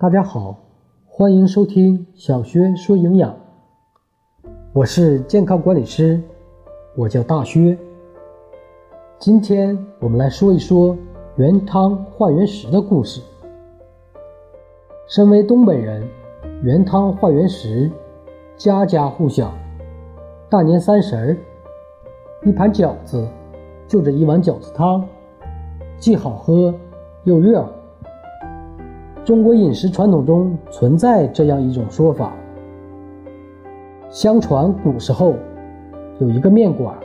大家好，欢迎收听小薛说营养。我是健康管理师，我叫大薛。今天我们来说一说原汤化原食的故事。身为东北人，原汤化原食，家家户晓。大年三十儿，一盘饺子，就着一碗饺子汤，既好喝又热乎。中国饮食传统中存在这样一种说法：相传古时候有一个面馆，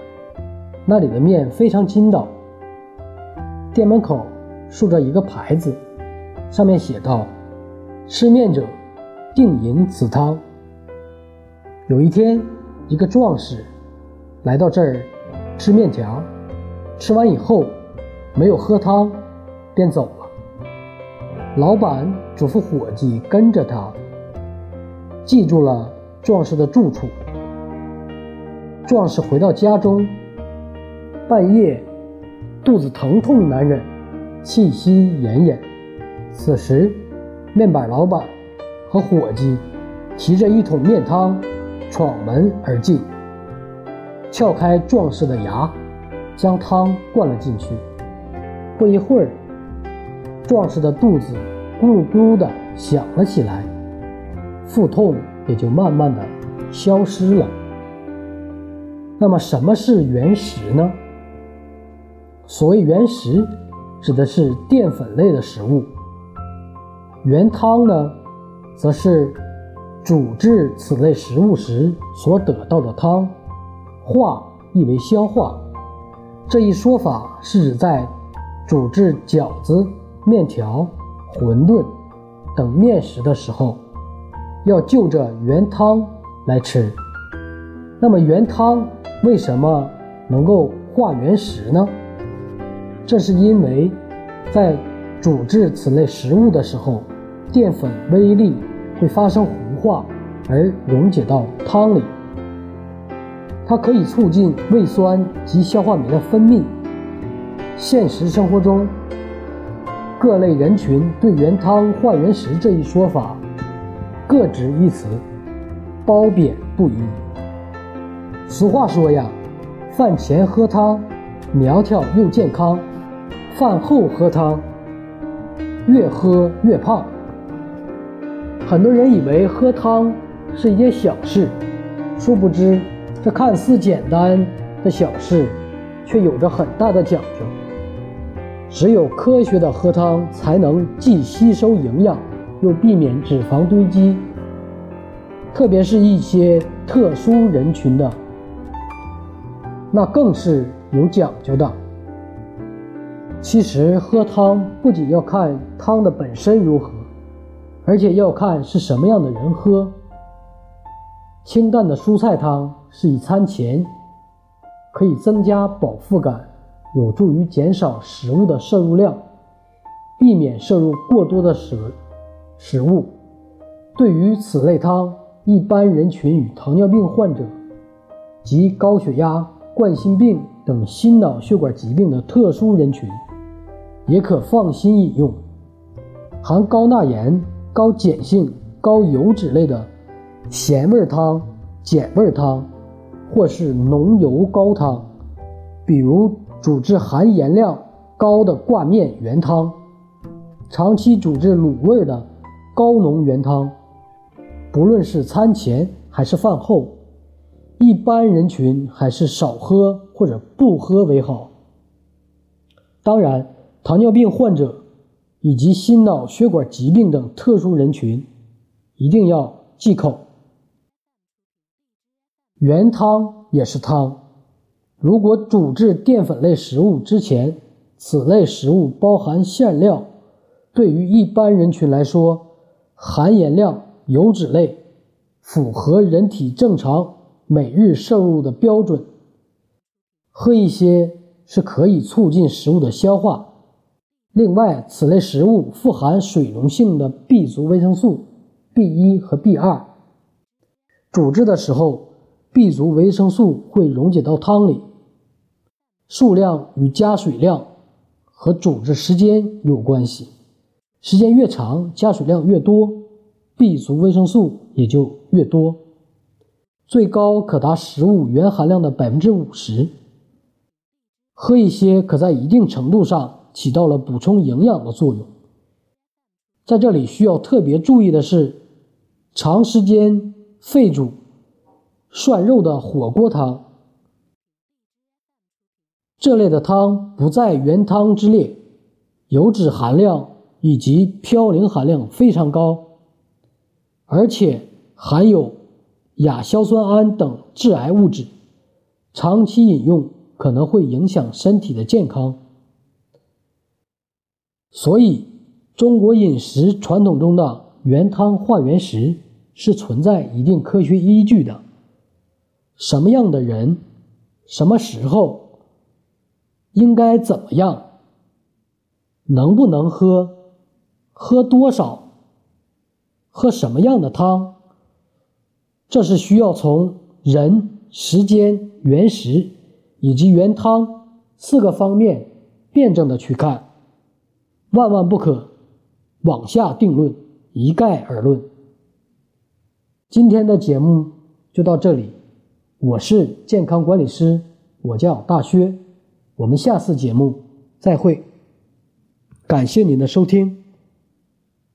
那里的面非常筋道。店门口竖着一个牌子，上面写道：“吃面者，定饮此汤。”有一天，一个壮士来到这儿吃面条，吃完以后没有喝汤，便走了。老板嘱咐伙计跟着他，记住了壮士的住处。壮士回到家中，半夜肚子疼痛难忍，气息奄奄。此时，面板老板和伙计提着一桶面汤闯门而进，撬开壮士的牙，将汤灌了进去。不一会儿。壮士的肚子咕噜咕噜的响了起来，腹痛也就慢慢的消失了。那么什么是原食呢？所谓原食，指的是淀粉类的食物。原汤呢，则是煮制此类食物时所得到的汤。化意为消化，这一说法是指在煮制饺子。面条、馄饨等面食的时候，要就着原汤来吃。那么原汤为什么能够化原食呢？这是因为，在煮制此类食物的时候，淀粉微粒会发生糊化而溶解到汤里，它可以促进胃酸及消化酶的分泌。现实生活中，各类人群对原汤化原食这一说法各执一词，褒贬不一。俗话说呀，饭前喝汤苗条又健康，饭后喝汤越喝越胖。很多人以为喝汤是一件小事，殊不知这看似简单的小事，却有着很大的讲究。只有科学的喝汤，才能既吸收营养，又避免脂肪堆积。特别是一些特殊人群的，那更是有讲究的。其实喝汤不仅要看汤的本身如何，而且要看是什么样的人喝。清淡的蔬菜汤是以餐前，可以增加饱腹感。有助于减少食物的摄入量，避免摄入过多的食食物。对于此类汤，一般人群与糖尿病患者及高血压、冠心病等心脑血管疾病的特殊人群，也可放心饮用。含高钠盐、高碱性、高油脂类的咸味汤、碱味汤，或是浓油高汤，比如。煮制含盐量高的挂面原汤，长期煮制卤味的高浓原汤，不论是餐前还是饭后，一般人群还是少喝或者不喝为好。当然，糖尿病患者以及心脑血管疾病等特殊人群一定要忌口。原汤也是汤。如果煮制淀粉类食物之前，此类食物包含馅料，对于一般人群来说，含盐量、油脂类符合人体正常每日摄入的标准，喝一些是可以促进食物的消化。另外，此类食物富含水溶性的 B 族维生素 B 一和 B 二，煮制的时候，B 族维生素会溶解到汤里。数量与加水量和煮制时间有关系，时间越长，加水量越多，B 族维生素也就越多，最高可达食物原含量的百分之五十。喝一些可在一定程度上起到了补充营养的作用。在这里需要特别注意的是，长时间沸煮涮肉的火锅汤，这类的汤不在原汤之列，油脂含量以及嘌呤含量非常高，而且含有亚硝酸胺等致癌物质，长期饮用。可能会影响身体的健康，所以中国饮食传统中的原汤化原食是存在一定科学依据的。什么样的人，什么时候应该怎么样，能不能喝，喝多少，喝什么样的汤，这是需要从人、时间、原食。以及原汤四个方面辩证的去看，万万不可往下定论，一概而论。今天的节目就到这里，我是健康管理师，我叫大薛，我们下次节目再会，感谢您的收听。